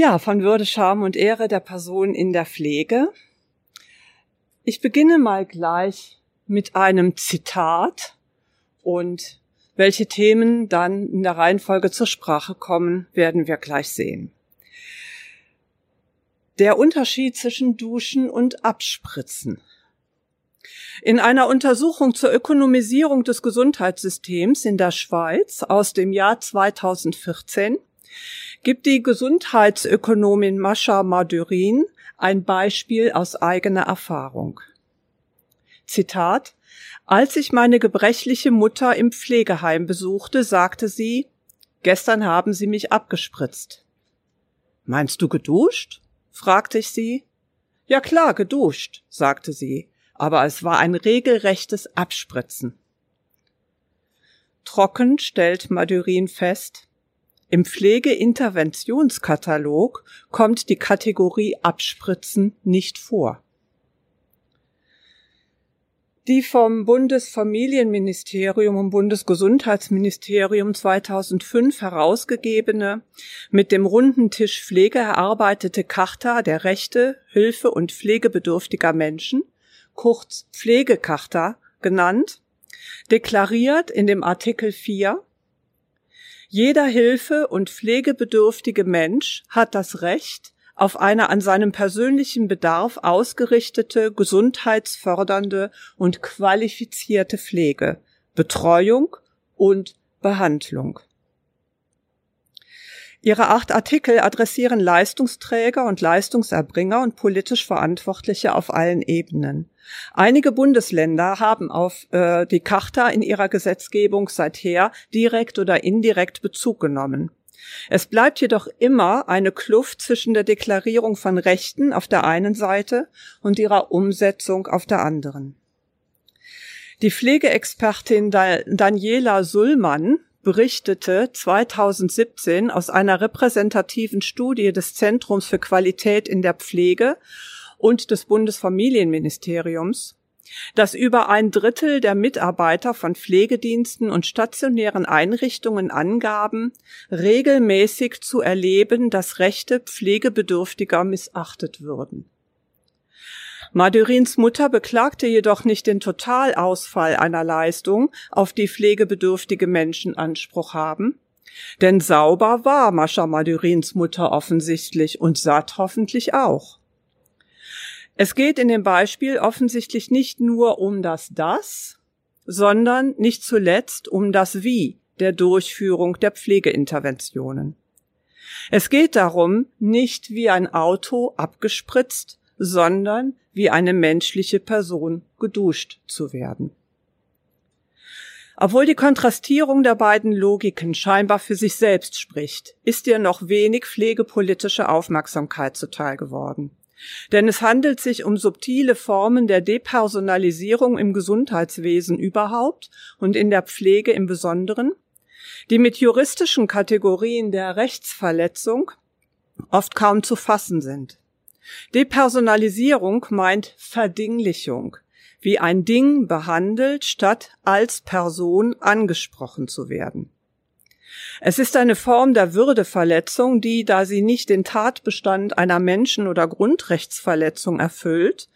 Ja, von Würde, Scham und Ehre der Person in der Pflege. Ich beginne mal gleich mit einem Zitat und welche Themen dann in der Reihenfolge zur Sprache kommen, werden wir gleich sehen. Der Unterschied zwischen Duschen und Abspritzen. In einer Untersuchung zur Ökonomisierung des Gesundheitssystems in der Schweiz aus dem Jahr 2014 gibt die Gesundheitsökonomin Mascha Madurin ein Beispiel aus eigener Erfahrung. Zitat Als ich meine gebrechliche Mutter im Pflegeheim besuchte, sagte sie, gestern haben sie mich abgespritzt. Meinst du geduscht? fragte ich sie. Ja klar, geduscht, sagte sie, aber es war ein regelrechtes Abspritzen. Trocken stellt Madurin fest, im Pflegeinterventionskatalog kommt die Kategorie Abspritzen nicht vor. Die vom Bundesfamilienministerium und Bundesgesundheitsministerium 2005 herausgegebene, mit dem runden Tisch Pflege erarbeitete Charta der Rechte, Hilfe und Pflegebedürftiger Menschen, kurz Pflegecharta genannt, deklariert in dem Artikel 4, jeder hilfe- und pflegebedürftige Mensch hat das Recht auf eine an seinem persönlichen Bedarf ausgerichtete, gesundheitsfördernde und qualifizierte Pflege, Betreuung und Behandlung. Ihre acht Artikel adressieren Leistungsträger und Leistungserbringer und politisch Verantwortliche auf allen Ebenen. Einige Bundesländer haben auf äh, die Charta in ihrer Gesetzgebung seither direkt oder indirekt Bezug genommen. Es bleibt jedoch immer eine Kluft zwischen der Deklarierung von Rechten auf der einen Seite und ihrer Umsetzung auf der anderen. Die Pflegeexpertin Daniela Sullmann berichtete 2017 aus einer repräsentativen Studie des Zentrums für Qualität in der Pflege und des Bundesfamilienministeriums, dass über ein Drittel der Mitarbeiter von Pflegediensten und stationären Einrichtungen angaben, regelmäßig zu erleben, dass Rechte Pflegebedürftiger missachtet würden. Madurins Mutter beklagte jedoch nicht den Totalausfall einer Leistung, auf die pflegebedürftige Menschen Anspruch haben. Denn sauber war Mascha Madurins Mutter offensichtlich und satt hoffentlich auch. Es geht in dem Beispiel offensichtlich nicht nur um das Das, sondern nicht zuletzt um das Wie der Durchführung der Pflegeinterventionen. Es geht darum, nicht wie ein Auto abgespritzt, sondern wie eine menschliche Person geduscht zu werden. Obwohl die Kontrastierung der beiden Logiken scheinbar für sich selbst spricht, ist ihr noch wenig pflegepolitische Aufmerksamkeit zuteil geworden. Denn es handelt sich um subtile Formen der Depersonalisierung im Gesundheitswesen überhaupt und in der Pflege im Besonderen, die mit juristischen Kategorien der Rechtsverletzung oft kaum zu fassen sind. Depersonalisierung meint Verdinglichung, wie ein Ding behandelt, statt als Person angesprochen zu werden. Es ist eine Form der Würdeverletzung, die, da sie nicht den Tatbestand einer Menschen- oder Grundrechtsverletzung erfüllt,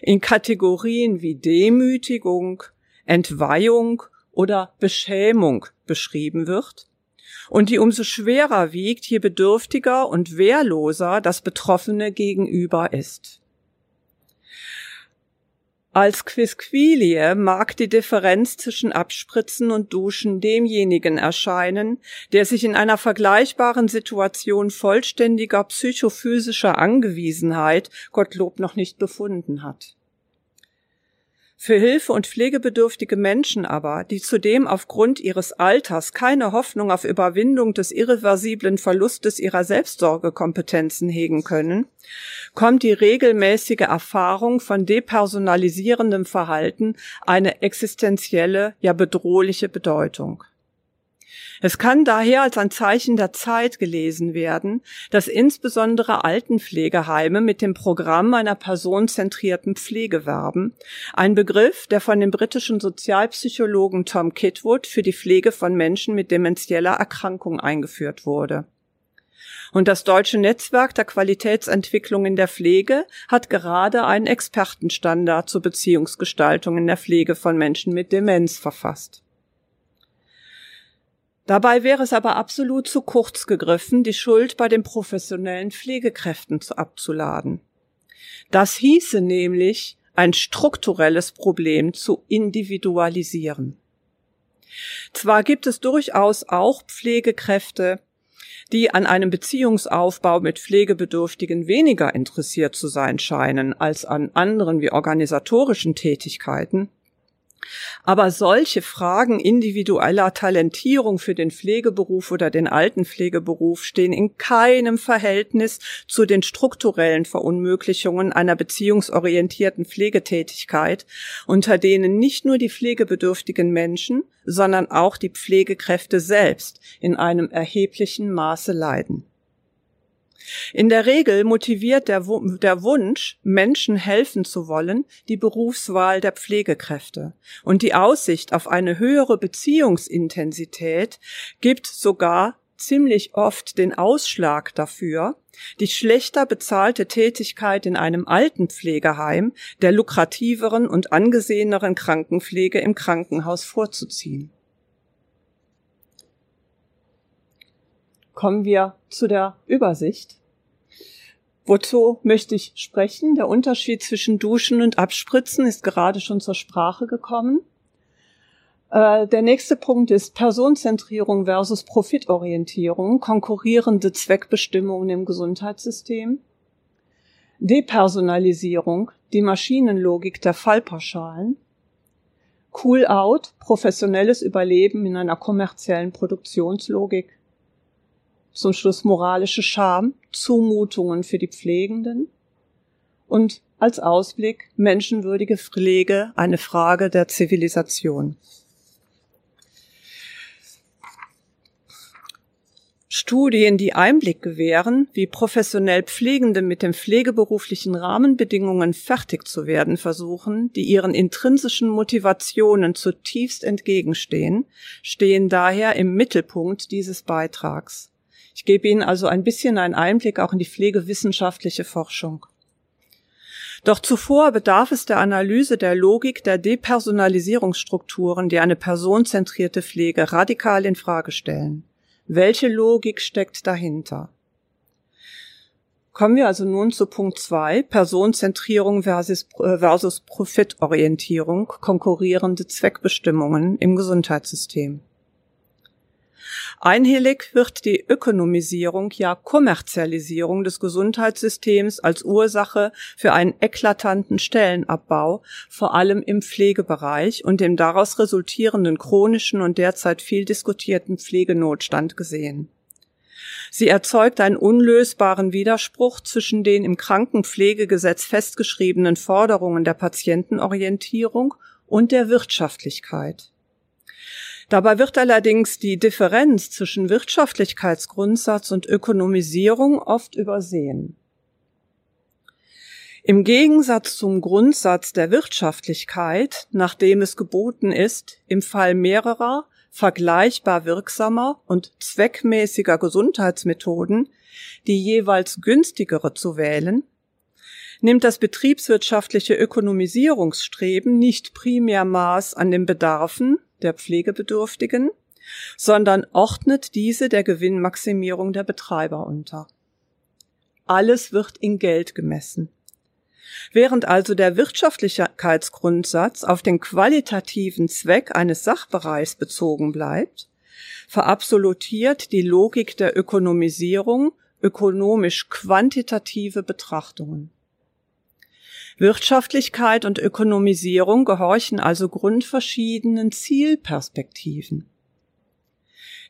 in Kategorien wie Demütigung, Entweihung oder Beschämung beschrieben wird und die umso schwerer wiegt, je bedürftiger und wehrloser das Betroffene gegenüber ist. Als Quisquilie mag die Differenz zwischen Abspritzen und Duschen demjenigen erscheinen, der sich in einer vergleichbaren Situation vollständiger psychophysischer Angewiesenheit Gottlob noch nicht befunden hat. Für Hilfe- und pflegebedürftige Menschen aber, die zudem aufgrund ihres Alters keine Hoffnung auf Überwindung des irreversiblen Verlustes ihrer Selbstsorgekompetenzen hegen können, kommt die regelmäßige Erfahrung von depersonalisierendem Verhalten eine existenzielle, ja bedrohliche Bedeutung. Es kann daher als ein Zeichen der Zeit gelesen werden, dass insbesondere Altenpflegeheime mit dem Programm einer personenzentrierten Pflege werben, ein Begriff, der von dem britischen Sozialpsychologen Tom Kitwood für die Pflege von Menschen mit demenzieller Erkrankung eingeführt wurde. Und das Deutsche Netzwerk der Qualitätsentwicklung in der Pflege hat gerade einen Expertenstandard zur Beziehungsgestaltung in der Pflege von Menschen mit Demenz verfasst. Dabei wäre es aber absolut zu kurz gegriffen, die Schuld bei den professionellen Pflegekräften abzuladen. Das hieße nämlich, ein strukturelles Problem zu individualisieren. Zwar gibt es durchaus auch Pflegekräfte, die an einem Beziehungsaufbau mit Pflegebedürftigen weniger interessiert zu sein scheinen als an anderen wie organisatorischen Tätigkeiten, aber solche Fragen individueller Talentierung für den Pflegeberuf oder den Altenpflegeberuf stehen in keinem Verhältnis zu den strukturellen Verunmöglichungen einer beziehungsorientierten Pflegetätigkeit, unter denen nicht nur die pflegebedürftigen Menschen, sondern auch die Pflegekräfte selbst in einem erheblichen Maße leiden. In der Regel motiviert der, der, Wunsch, Menschen helfen zu wollen, die Berufswahl der Pflegekräfte. Und die Aussicht auf eine höhere Beziehungsintensität gibt sogar ziemlich oft den Ausschlag dafür, die schlechter bezahlte Tätigkeit in einem Altenpflegeheim der lukrativeren und angeseheneren Krankenpflege im Krankenhaus vorzuziehen. Kommen wir zu der Übersicht. Wozu möchte ich sprechen? Der Unterschied zwischen Duschen und Abspritzen ist gerade schon zur Sprache gekommen. Äh, der nächste Punkt ist Personenzentrierung versus Profitorientierung, konkurrierende Zweckbestimmungen im Gesundheitssystem. Depersonalisierung, die Maschinenlogik der Fallpauschalen. Cool-out, professionelles Überleben in einer kommerziellen Produktionslogik zum Schluss moralische Scham, Zumutungen für die Pflegenden und als Ausblick menschenwürdige Pflege, eine Frage der Zivilisation. Studien, die Einblick gewähren, wie professionell Pflegende mit den pflegeberuflichen Rahmenbedingungen fertig zu werden versuchen, die ihren intrinsischen Motivationen zutiefst entgegenstehen, stehen daher im Mittelpunkt dieses Beitrags. Ich gebe Ihnen also ein bisschen einen Einblick auch in die pflegewissenschaftliche Forschung. Doch zuvor bedarf es der Analyse der Logik der Depersonalisierungsstrukturen, die eine personenzentrierte Pflege radikal in Frage stellen. Welche Logik steckt dahinter? Kommen wir also nun zu Punkt zwei: Personenzentrierung versus, äh, versus Profitorientierung, konkurrierende Zweckbestimmungen im Gesundheitssystem. Einhellig wird die Ökonomisierung, ja Kommerzialisierung des Gesundheitssystems als Ursache für einen eklatanten Stellenabbau, vor allem im Pflegebereich und dem daraus resultierenden chronischen und derzeit viel diskutierten Pflegenotstand gesehen. Sie erzeugt einen unlösbaren Widerspruch zwischen den im Krankenpflegegesetz festgeschriebenen Forderungen der Patientenorientierung und der Wirtschaftlichkeit. Dabei wird allerdings die Differenz zwischen Wirtschaftlichkeitsgrundsatz und Ökonomisierung oft übersehen. Im Gegensatz zum Grundsatz der Wirtschaftlichkeit, nachdem es geboten ist, im Fall mehrerer vergleichbar wirksamer und zweckmäßiger Gesundheitsmethoden die jeweils günstigere zu wählen, nimmt das betriebswirtschaftliche Ökonomisierungsstreben nicht primär Maß an den Bedarfen, der Pflegebedürftigen, sondern ordnet diese der Gewinnmaximierung der Betreiber unter. Alles wird in Geld gemessen. Während also der Wirtschaftlichkeitsgrundsatz auf den qualitativen Zweck eines Sachbereichs bezogen bleibt, verabsolutiert die Logik der Ökonomisierung ökonomisch quantitative Betrachtungen. Wirtschaftlichkeit und Ökonomisierung gehorchen also grundverschiedenen Zielperspektiven.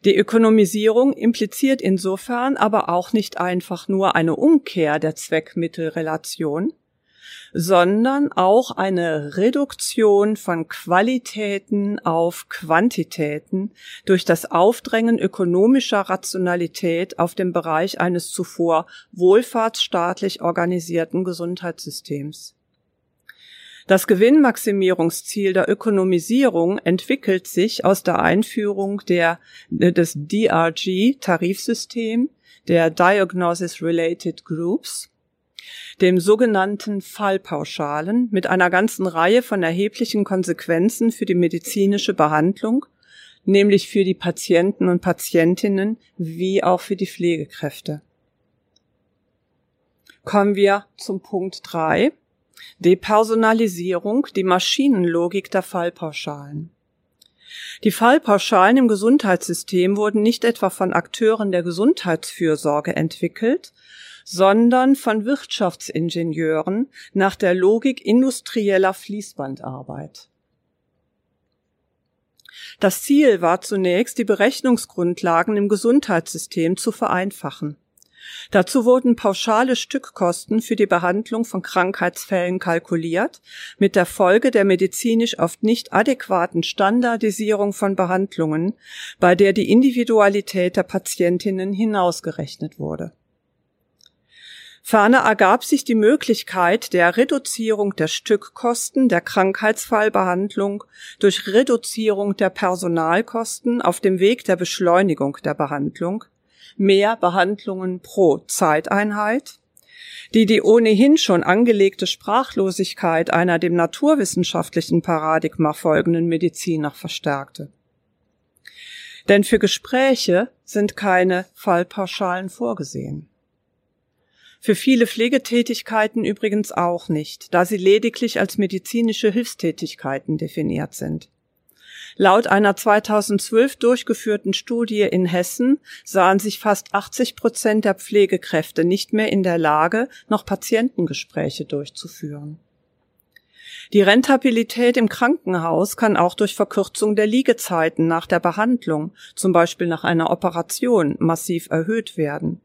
Die Ökonomisierung impliziert insofern aber auch nicht einfach nur eine Umkehr der Zweckmittelrelation, sondern auch eine Reduktion von Qualitäten auf Quantitäten durch das Aufdrängen ökonomischer Rationalität auf dem Bereich eines zuvor wohlfahrtsstaatlich organisierten Gesundheitssystems. Das Gewinnmaximierungsziel der Ökonomisierung entwickelt sich aus der Einführung der, des DRG-Tarifsystem, der Diagnosis Related Groups, dem sogenannten Fallpauschalen mit einer ganzen Reihe von erheblichen Konsequenzen für die medizinische Behandlung, nämlich für die Patienten und Patientinnen wie auch für die Pflegekräfte. Kommen wir zum Punkt drei: Depersonalisierung, die Maschinenlogik der Fallpauschalen. Die Fallpauschalen im Gesundheitssystem wurden nicht etwa von Akteuren der Gesundheitsfürsorge entwickelt, sondern von Wirtschaftsingenieuren nach der Logik industrieller Fließbandarbeit. Das Ziel war zunächst, die Berechnungsgrundlagen im Gesundheitssystem zu vereinfachen. Dazu wurden pauschale Stückkosten für die Behandlung von Krankheitsfällen kalkuliert, mit der Folge der medizinisch oft nicht adäquaten Standardisierung von Behandlungen, bei der die Individualität der Patientinnen hinausgerechnet wurde. Ferner ergab sich die Möglichkeit der Reduzierung der Stückkosten der Krankheitsfallbehandlung durch Reduzierung der Personalkosten auf dem Weg der Beschleunigung der Behandlung, mehr Behandlungen pro Zeiteinheit, die die ohnehin schon angelegte Sprachlosigkeit einer dem naturwissenschaftlichen Paradigma folgenden Medizin noch verstärkte. Denn für Gespräche sind keine Fallpauschalen vorgesehen. Für viele Pflegetätigkeiten übrigens auch nicht, da sie lediglich als medizinische Hilfstätigkeiten definiert sind. Laut einer 2012 durchgeführten Studie in Hessen sahen sich fast 80 Prozent der Pflegekräfte nicht mehr in der Lage, noch Patientengespräche durchzuführen. Die Rentabilität im Krankenhaus kann auch durch Verkürzung der Liegezeiten nach der Behandlung, zum Beispiel nach einer Operation, massiv erhöht werden.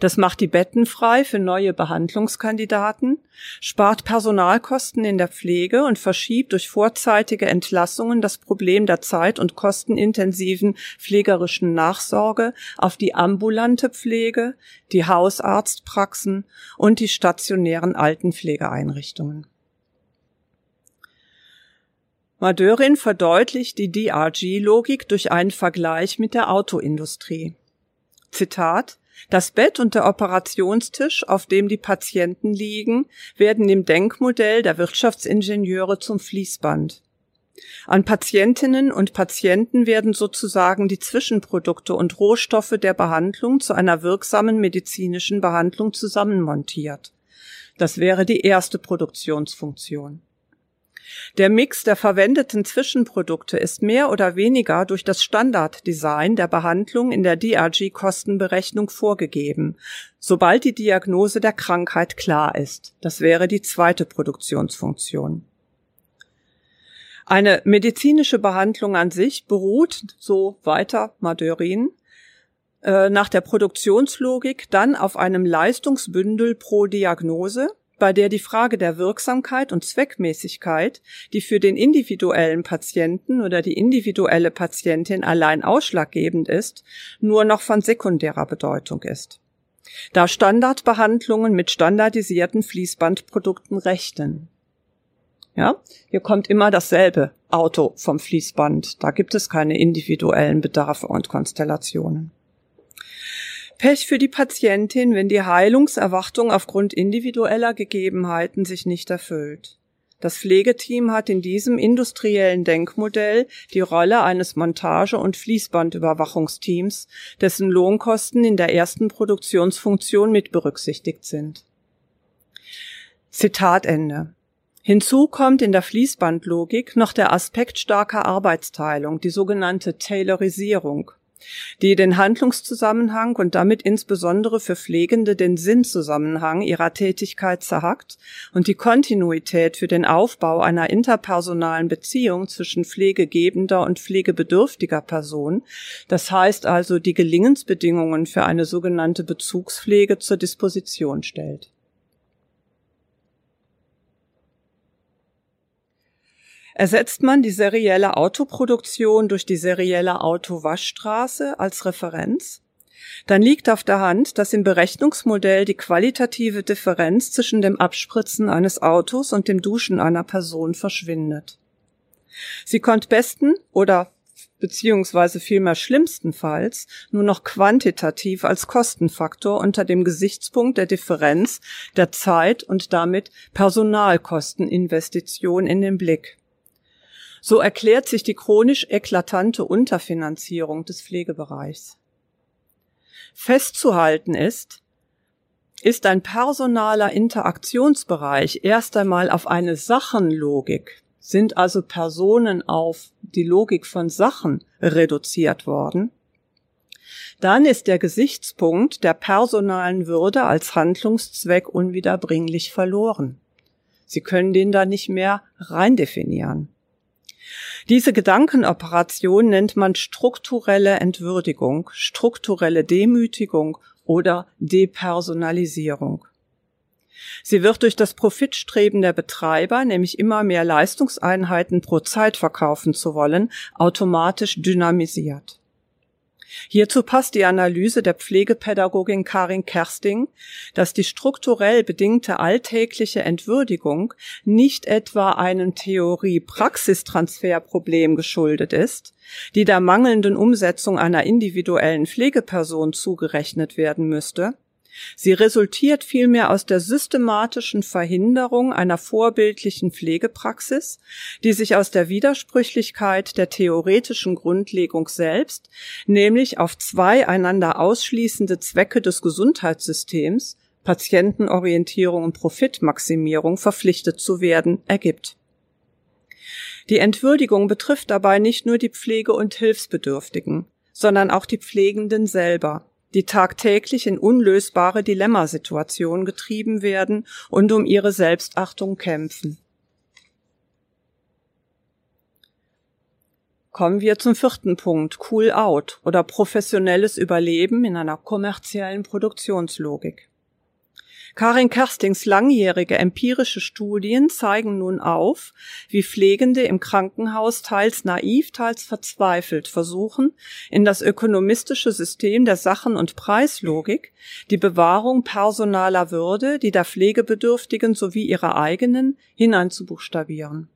Das macht die Betten frei für neue Behandlungskandidaten, spart Personalkosten in der Pflege und verschiebt durch vorzeitige Entlassungen das Problem der zeit- und kostenintensiven pflegerischen Nachsorge auf die ambulante Pflege, die Hausarztpraxen und die stationären Altenpflegeeinrichtungen. Madörin verdeutlicht die DRG-Logik durch einen Vergleich mit der Autoindustrie. Zitat das Bett und der Operationstisch, auf dem die Patienten liegen, werden im Denkmodell der Wirtschaftsingenieure zum Fließband. An Patientinnen und Patienten werden sozusagen die Zwischenprodukte und Rohstoffe der Behandlung zu einer wirksamen medizinischen Behandlung zusammenmontiert. Das wäre die erste Produktionsfunktion. Der Mix der verwendeten Zwischenprodukte ist mehr oder weniger durch das Standarddesign der Behandlung in der DRG-Kostenberechnung vorgegeben, sobald die Diagnose der Krankheit klar ist. Das wäre die zweite Produktionsfunktion. Eine medizinische Behandlung an sich beruht, so weiter Madeurin, äh, nach der Produktionslogik dann auf einem Leistungsbündel pro Diagnose, bei der die Frage der Wirksamkeit und Zweckmäßigkeit, die für den individuellen Patienten oder die individuelle Patientin allein ausschlaggebend ist, nur noch von sekundärer Bedeutung ist. Da Standardbehandlungen mit standardisierten Fließbandprodukten rechnen. Ja, hier kommt immer dasselbe Auto vom Fließband. Da gibt es keine individuellen Bedarfe und Konstellationen. Pech für die Patientin, wenn die Heilungserwartung aufgrund individueller Gegebenheiten sich nicht erfüllt. Das Pflegeteam hat in diesem industriellen Denkmodell die Rolle eines Montage- und Fließbandüberwachungsteams, dessen Lohnkosten in der ersten Produktionsfunktion mit berücksichtigt sind. Zitat Ende. Hinzu kommt in der Fließbandlogik noch der Aspekt starker Arbeitsteilung, die sogenannte Taylorisierung die den Handlungszusammenhang und damit insbesondere für Pflegende den Sinnzusammenhang ihrer Tätigkeit zerhackt und die Kontinuität für den Aufbau einer interpersonalen Beziehung zwischen pflegegebender und pflegebedürftiger Person, das heißt also die Gelingensbedingungen für eine sogenannte Bezugspflege zur Disposition stellt. Ersetzt man die serielle Autoproduktion durch die serielle Autowaschstraße als Referenz, dann liegt auf der Hand, dass im Berechnungsmodell die qualitative Differenz zwischen dem Abspritzen eines Autos und dem Duschen einer Person verschwindet. Sie kommt besten oder beziehungsweise vielmehr schlimmstenfalls nur noch quantitativ als Kostenfaktor unter dem Gesichtspunkt der Differenz der Zeit und damit Personalkosteninvestition in den Blick. So erklärt sich die chronisch eklatante Unterfinanzierung des Pflegebereichs. Festzuhalten ist, ist ein personaler Interaktionsbereich erst einmal auf eine Sachenlogik sind also Personen auf die Logik von Sachen reduziert worden, dann ist der Gesichtspunkt der personalen Würde als Handlungszweck unwiederbringlich verloren. Sie können den da nicht mehr reindefinieren. Diese Gedankenoperation nennt man strukturelle Entwürdigung, strukturelle Demütigung oder Depersonalisierung. Sie wird durch das Profitstreben der Betreiber, nämlich immer mehr Leistungseinheiten pro Zeit verkaufen zu wollen, automatisch dynamisiert. Hierzu passt die Analyse der Pflegepädagogin Karin Kersting, dass die strukturell bedingte alltägliche Entwürdigung nicht etwa einem Theorie-Praxistransferproblem geschuldet ist, die der mangelnden Umsetzung einer individuellen Pflegeperson zugerechnet werden müsste, Sie resultiert vielmehr aus der systematischen Verhinderung einer vorbildlichen Pflegepraxis, die sich aus der Widersprüchlichkeit der theoretischen Grundlegung selbst, nämlich auf zwei einander ausschließende Zwecke des Gesundheitssystems, Patientenorientierung und Profitmaximierung verpflichtet zu werden, ergibt. Die Entwürdigung betrifft dabei nicht nur die Pflege- und Hilfsbedürftigen, sondern auch die Pflegenden selber die tagtäglich in unlösbare Dilemmasituationen getrieben werden und um ihre Selbstachtung kämpfen. Kommen wir zum vierten Punkt, Cool Out oder professionelles Überleben in einer kommerziellen Produktionslogik. Karin Kerstings langjährige empirische Studien zeigen nun auf, wie Pflegende im Krankenhaus teils naiv, teils verzweifelt versuchen, in das ökonomistische System der Sachen- und Preislogik die Bewahrung personaler Würde, die der Pflegebedürftigen sowie ihrer eigenen, hineinzubuchstabieren.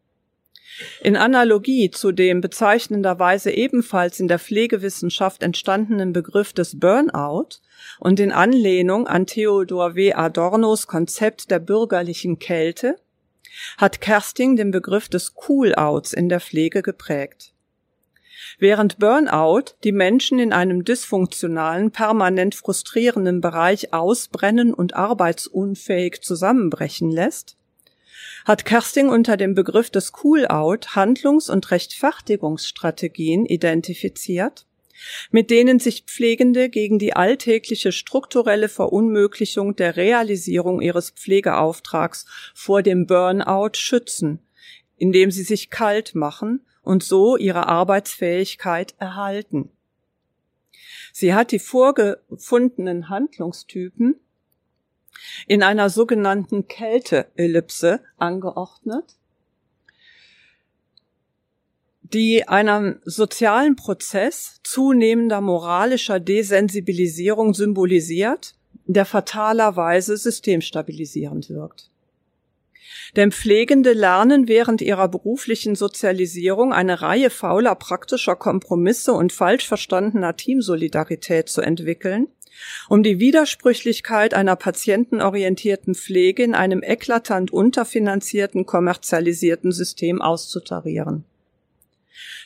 In Analogie zu dem bezeichnenderweise ebenfalls in der Pflegewissenschaft entstandenen Begriff des Burnout und in Anlehnung an Theodor W. Adornos Konzept der bürgerlichen Kälte hat Kersting den Begriff des Cool-Outs in der Pflege geprägt. Während Burnout die Menschen in einem dysfunktionalen, permanent frustrierenden Bereich ausbrennen und arbeitsunfähig zusammenbrechen lässt, hat Kersting unter dem Begriff des Cool-Out Handlungs- und Rechtfertigungsstrategien identifiziert, mit denen sich Pflegende gegen die alltägliche strukturelle Verunmöglichung der Realisierung ihres Pflegeauftrags vor dem Burnout schützen, indem sie sich kalt machen und so ihre Arbeitsfähigkeit erhalten. Sie hat die vorgefundenen Handlungstypen in einer sogenannten Kälteellipse angeordnet, die einem sozialen Prozess zunehmender moralischer Desensibilisierung symbolisiert, der fatalerweise systemstabilisierend wirkt. Denn Pflegende lernen während ihrer beruflichen Sozialisierung eine Reihe fauler praktischer Kompromisse und falsch verstandener Teamsolidarität zu entwickeln, um die Widersprüchlichkeit einer patientenorientierten Pflege in einem eklatant unterfinanzierten, kommerzialisierten System auszutarieren.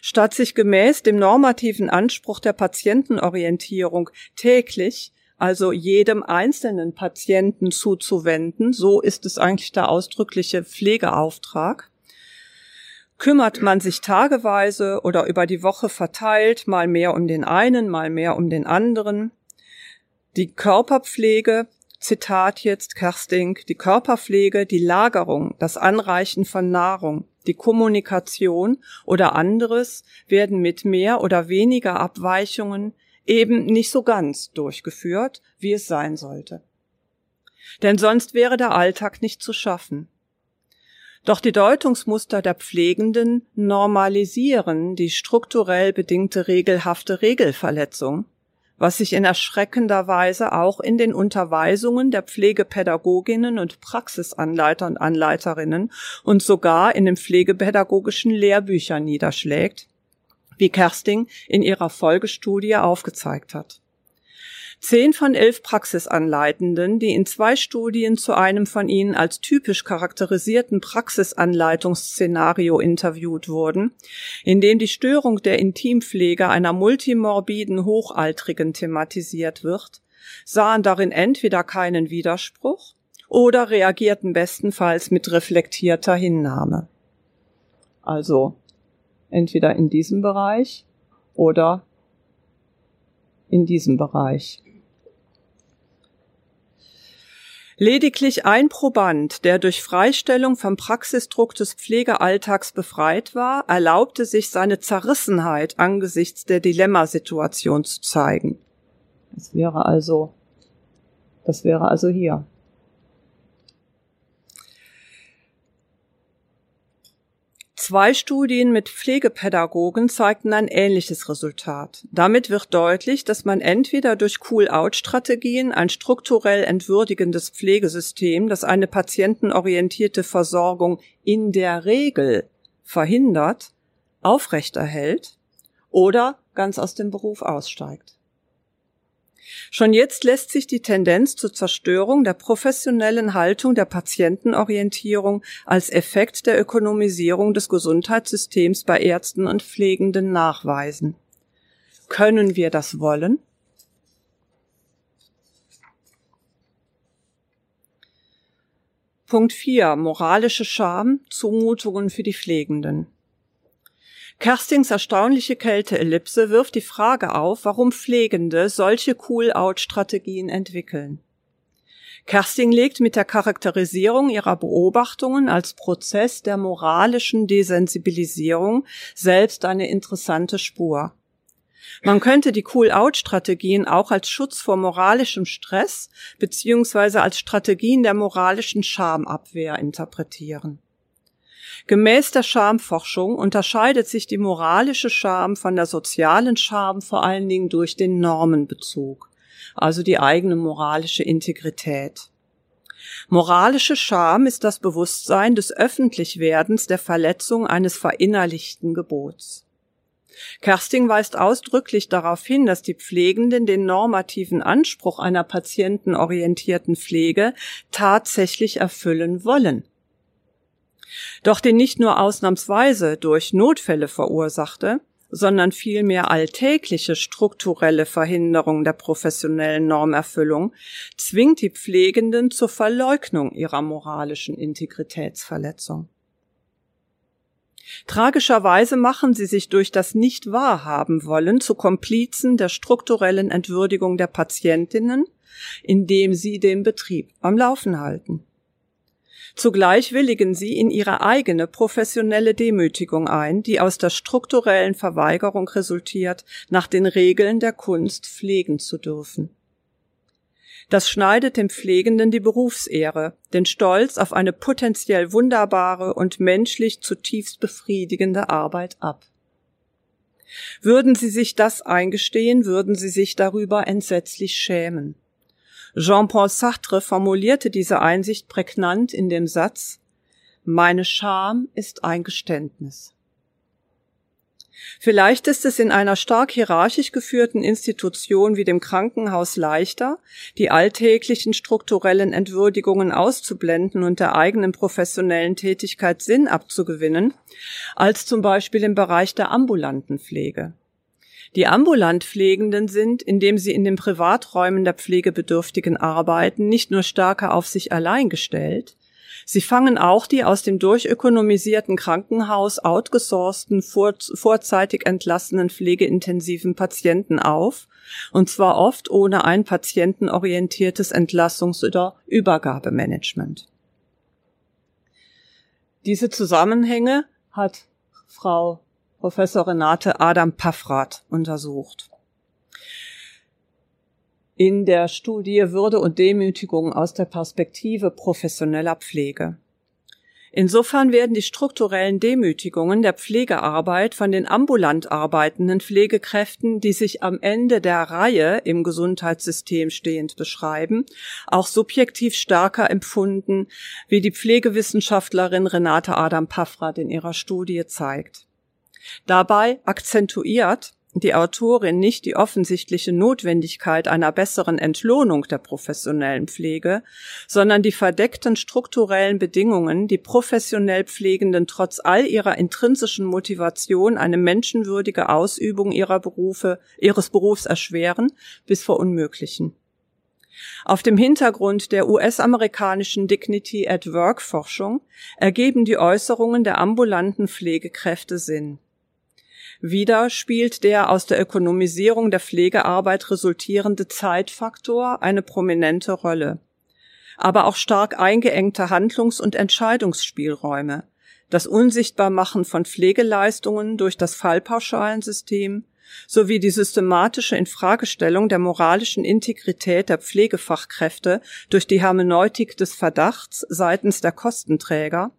Statt sich gemäß dem normativen Anspruch der Patientenorientierung täglich also jedem einzelnen Patienten zuzuwenden, so ist es eigentlich der ausdrückliche Pflegeauftrag, kümmert man sich tageweise oder über die Woche verteilt, mal mehr um den einen, mal mehr um den anderen, die Körperpflege, Zitat jetzt Kersting, die Körperpflege, die Lagerung, das Anreichen von Nahrung, die Kommunikation oder anderes werden mit mehr oder weniger Abweichungen eben nicht so ganz durchgeführt, wie es sein sollte. Denn sonst wäre der Alltag nicht zu schaffen. Doch die Deutungsmuster der Pflegenden normalisieren die strukturell bedingte regelhafte Regelverletzung was sich in erschreckender Weise auch in den Unterweisungen der Pflegepädagoginnen und Praxisanleiter und Anleiterinnen und sogar in den pflegepädagogischen Lehrbüchern niederschlägt, wie Kersting in ihrer Folgestudie aufgezeigt hat. Zehn von elf Praxisanleitenden, die in zwei Studien zu einem von ihnen als typisch charakterisierten Praxisanleitungsszenario interviewt wurden, in dem die Störung der Intimpflege einer multimorbiden Hochaltrigen thematisiert wird, sahen darin entweder keinen Widerspruch oder reagierten bestenfalls mit reflektierter Hinnahme. Also entweder in diesem Bereich oder in diesem Bereich. Lediglich ein Proband, der durch Freistellung vom Praxisdruck des Pflegealltags befreit war, erlaubte sich seine Zerrissenheit angesichts der Dilemmasituation zu zeigen. Das wäre also, das wäre also hier. Zwei Studien mit Pflegepädagogen zeigten ein ähnliches Resultat. Damit wird deutlich, dass man entweder durch Cool-out-Strategien ein strukturell entwürdigendes Pflegesystem, das eine patientenorientierte Versorgung in der Regel verhindert, aufrechterhält oder ganz aus dem Beruf aussteigt. Schon jetzt lässt sich die Tendenz zur Zerstörung der professionellen Haltung der Patientenorientierung als Effekt der Ökonomisierung des Gesundheitssystems bei Ärzten und Pflegenden nachweisen. Können wir das wollen? Punkt 4. Moralische Scham, Zumutungen für die Pflegenden. Kerstings erstaunliche Kälteellipse wirft die Frage auf, warum Pflegende solche Cool-out-Strategien entwickeln. Kersting legt mit der Charakterisierung ihrer Beobachtungen als Prozess der moralischen Desensibilisierung selbst eine interessante Spur. Man könnte die Cool-out-Strategien auch als Schutz vor moralischem Stress beziehungsweise als Strategien der moralischen Schamabwehr interpretieren. Gemäß der Schamforschung unterscheidet sich die moralische Scham von der sozialen Scham vor allen Dingen durch den Normenbezug, also die eigene moralische Integrität. Moralische Scham ist das Bewusstsein des Öffentlichwerdens der Verletzung eines verinnerlichten Gebots. Kersting weist ausdrücklich darauf hin, dass die Pflegenden den normativen Anspruch einer patientenorientierten Pflege tatsächlich erfüllen wollen doch den nicht nur ausnahmsweise durch Notfälle verursachte, sondern vielmehr alltägliche strukturelle Verhinderung der professionellen Normerfüllung zwingt die Pflegenden zur Verleugnung ihrer moralischen Integritätsverletzung. Tragischerweise machen sie sich durch das Nicht-Wahrhaben wollen zu Komplizen der strukturellen Entwürdigung der Patientinnen, indem sie den Betrieb am Laufen halten. Zugleich willigen sie in ihre eigene professionelle Demütigung ein, die aus der strukturellen Verweigerung resultiert, nach den Regeln der Kunst pflegen zu dürfen. Das schneidet dem Pflegenden die Berufsehre, den Stolz auf eine potenziell wunderbare und menschlich zutiefst befriedigende Arbeit ab. Würden sie sich das eingestehen, würden sie sich darüber entsetzlich schämen. Jean-Paul Sartre formulierte diese Einsicht prägnant in dem Satz Meine Scham ist ein Geständnis. Vielleicht ist es in einer stark hierarchisch geführten Institution wie dem Krankenhaus leichter, die alltäglichen strukturellen Entwürdigungen auszublenden und der eigenen professionellen Tätigkeit Sinn abzugewinnen, als zum Beispiel im Bereich der ambulanten Pflege. Die ambulant Pflegenden sind, indem sie in den Privaträumen der Pflegebedürftigen arbeiten, nicht nur stärker auf sich allein gestellt, sie fangen auch die aus dem durchökonomisierten Krankenhaus outgesourcten, vor, vorzeitig entlassenen pflegeintensiven Patienten auf, und zwar oft ohne ein patientenorientiertes Entlassungs- oder Übergabemanagement. Diese Zusammenhänge hat Frau Professor Renate Adam Paffrath untersucht. In der Studie Würde und Demütigung aus der Perspektive professioneller Pflege. Insofern werden die strukturellen Demütigungen der Pflegearbeit von den ambulant arbeitenden Pflegekräften, die sich am Ende der Reihe im Gesundheitssystem stehend beschreiben, auch subjektiv stärker empfunden, wie die Pflegewissenschaftlerin Renate Adam-Paffrath in ihrer Studie zeigt. Dabei akzentuiert die Autorin nicht die offensichtliche Notwendigkeit einer besseren Entlohnung der professionellen Pflege, sondern die verdeckten strukturellen Bedingungen, die professionell Pflegenden trotz all ihrer intrinsischen Motivation eine menschenwürdige Ausübung ihrer Berufe, ihres Berufs erschweren bis verunmöglichen. Auf dem Hintergrund der US-amerikanischen Dignity at Work Forschung ergeben die Äußerungen der ambulanten Pflegekräfte Sinn. Wieder spielt der aus der Ökonomisierung der Pflegearbeit resultierende Zeitfaktor eine prominente Rolle. Aber auch stark eingeengte Handlungs- und Entscheidungsspielräume, das Unsichtbarmachen von Pflegeleistungen durch das Fallpauschalensystem sowie die systematische Infragestellung der moralischen Integrität der Pflegefachkräfte durch die Hermeneutik des Verdachts seitens der Kostenträger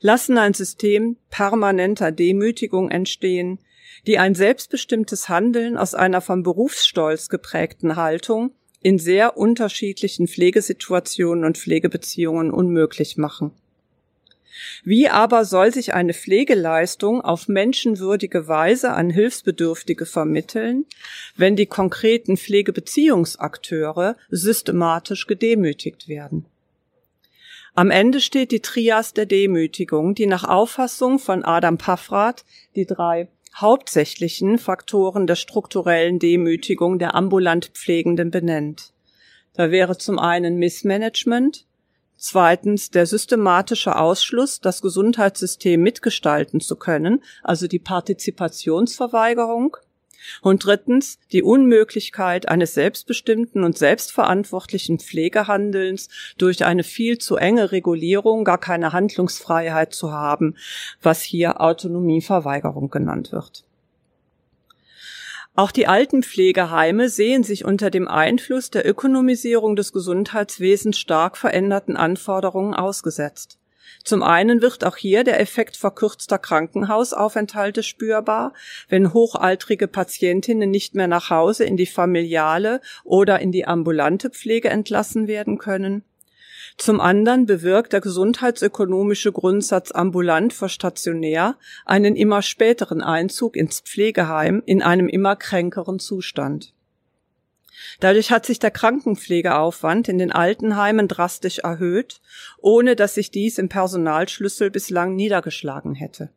lassen ein System permanenter Demütigung entstehen, die ein selbstbestimmtes Handeln aus einer vom Berufsstolz geprägten Haltung in sehr unterschiedlichen Pflegesituationen und Pflegebeziehungen unmöglich machen. Wie aber soll sich eine Pflegeleistung auf menschenwürdige Weise an Hilfsbedürftige vermitteln, wenn die konkreten Pflegebeziehungsakteure systematisch gedemütigt werden? Am Ende steht die Trias der Demütigung, die nach Auffassung von Adam Paffrath die drei hauptsächlichen Faktoren der strukturellen Demütigung der ambulant Pflegenden benennt. Da wäre zum einen Missmanagement, zweitens der systematische Ausschluss, das Gesundheitssystem mitgestalten zu können, also die Partizipationsverweigerung, und drittens die Unmöglichkeit eines selbstbestimmten und selbstverantwortlichen Pflegehandelns durch eine viel zu enge Regulierung, gar keine Handlungsfreiheit zu haben, was hier Autonomieverweigerung genannt wird. Auch die Altenpflegeheime sehen sich unter dem Einfluss der Ökonomisierung des Gesundheitswesens stark veränderten Anforderungen ausgesetzt. Zum einen wird auch hier der Effekt verkürzter Krankenhausaufenthalte spürbar, wenn hochaltrige Patientinnen nicht mehr nach Hause in die familiale oder in die ambulante Pflege entlassen werden können. Zum anderen bewirkt der gesundheitsökonomische Grundsatz ambulant vor stationär einen immer späteren Einzug ins Pflegeheim in einem immer kränkeren Zustand. Dadurch hat sich der Krankenpflegeaufwand in den Altenheimen drastisch erhöht, ohne dass sich dies im Personalschlüssel bislang niedergeschlagen hätte.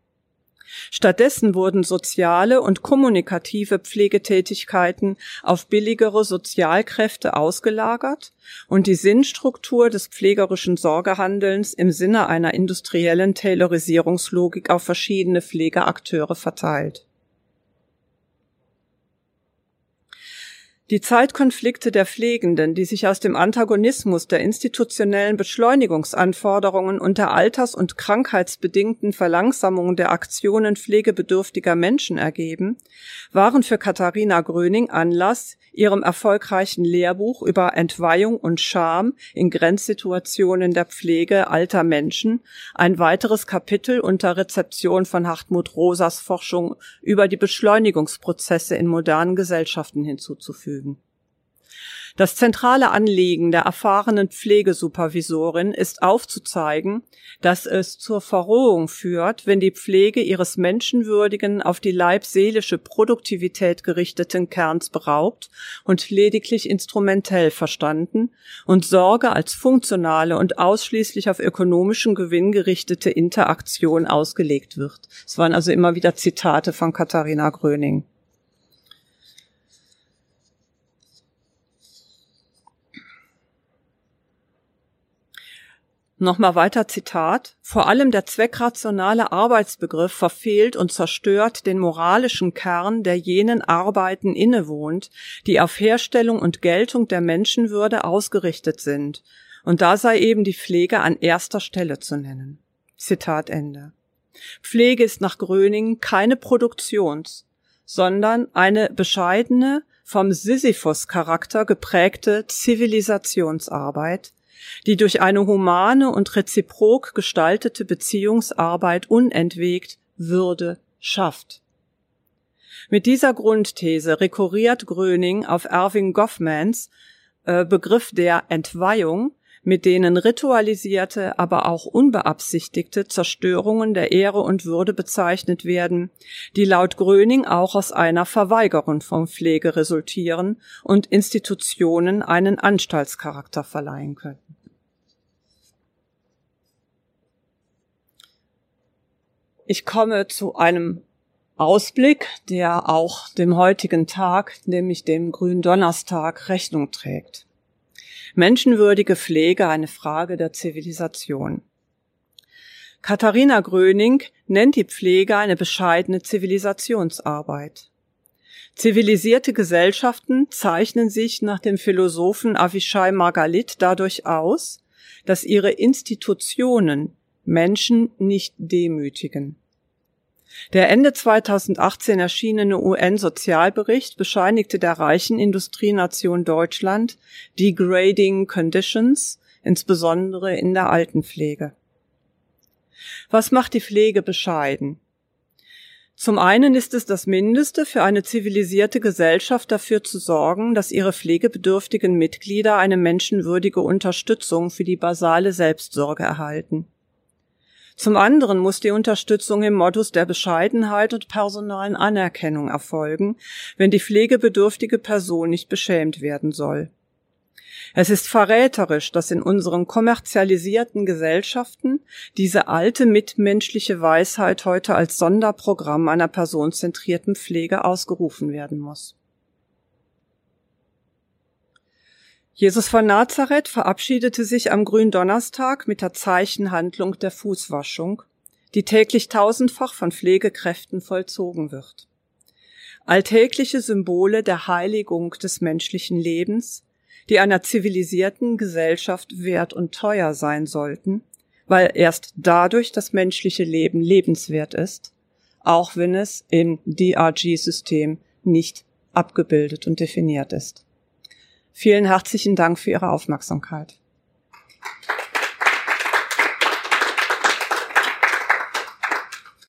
Stattdessen wurden soziale und kommunikative Pflegetätigkeiten auf billigere Sozialkräfte ausgelagert und die Sinnstruktur des pflegerischen Sorgehandelns im Sinne einer industriellen Taylorisierungslogik auf verschiedene Pflegeakteure verteilt. Die Zeitkonflikte der Pflegenden, die sich aus dem Antagonismus der institutionellen Beschleunigungsanforderungen und der alters- und krankheitsbedingten Verlangsamung der Aktionen pflegebedürftiger Menschen ergeben, waren für Katharina Gröning Anlass, ihrem erfolgreichen Lehrbuch über Entweihung und Scham in Grenzsituationen der Pflege alter Menschen ein weiteres Kapitel unter Rezeption von Hartmut Rosas Forschung über die Beschleunigungsprozesse in modernen Gesellschaften hinzuzufügen. Das zentrale Anliegen der erfahrenen Pflegesupervisorin ist aufzuzeigen, dass es zur Verrohung führt, wenn die Pflege ihres menschenwürdigen, auf die leibseelische Produktivität gerichteten Kerns beraubt und lediglich instrumentell verstanden und Sorge als funktionale und ausschließlich auf ökonomischen Gewinn gerichtete Interaktion ausgelegt wird. Es waren also immer wieder Zitate von Katharina Gröning. Nochmal weiter Zitat. Vor allem der zweckrationale Arbeitsbegriff verfehlt und zerstört den moralischen Kern, der jenen Arbeiten innewohnt, die auf Herstellung und Geltung der Menschenwürde ausgerichtet sind. Und da sei eben die Pflege an erster Stelle zu nennen. Zitat Ende. Pflege ist nach Gröning keine Produktions, sondern eine bescheidene, vom Sisyphus-Charakter geprägte Zivilisationsarbeit, die durch eine humane und reziprok gestaltete Beziehungsarbeit unentwegt Würde schafft. Mit dieser Grundthese rekurriert Gröning auf Erving Goffmans äh, Begriff der Entweihung, mit denen ritualisierte, aber auch unbeabsichtigte Zerstörungen der Ehre und Würde bezeichnet werden, die laut Gröning auch aus einer Verweigerung von Pflege resultieren und Institutionen einen Anstaltscharakter verleihen könnten. Ich komme zu einem Ausblick, der auch dem heutigen Tag, nämlich dem Gründonnerstag, Rechnung trägt. Menschenwürdige Pflege eine Frage der Zivilisation. Katharina Gröning nennt die Pflege eine bescheidene Zivilisationsarbeit. Zivilisierte Gesellschaften zeichnen sich nach dem Philosophen Avishai Margalit dadurch aus, dass ihre Institutionen Menschen nicht demütigen. Der Ende 2018 erschienene UN-Sozialbericht bescheinigte der reichen Industrienation Deutschland degrading conditions, insbesondere in der Altenpflege. Was macht die Pflege bescheiden? Zum einen ist es das Mindeste für eine zivilisierte Gesellschaft dafür zu sorgen, dass ihre pflegebedürftigen Mitglieder eine menschenwürdige Unterstützung für die basale Selbstsorge erhalten. Zum anderen muss die Unterstützung im Modus der Bescheidenheit und personalen Anerkennung erfolgen, wenn die pflegebedürftige Person nicht beschämt werden soll. Es ist verräterisch, dass in unseren kommerzialisierten Gesellschaften diese alte mitmenschliche Weisheit heute als Sonderprogramm einer personenzentrierten Pflege ausgerufen werden muss. Jesus von Nazareth verabschiedete sich am Gründonnerstag mit der Zeichenhandlung der Fußwaschung, die täglich tausendfach von Pflegekräften vollzogen wird. Alltägliche Symbole der Heiligung des menschlichen Lebens, die einer zivilisierten Gesellschaft wert und teuer sein sollten, weil erst dadurch das menschliche Leben lebenswert ist, auch wenn es im DRG-System nicht abgebildet und definiert ist. Vielen herzlichen Dank für Ihre Aufmerksamkeit.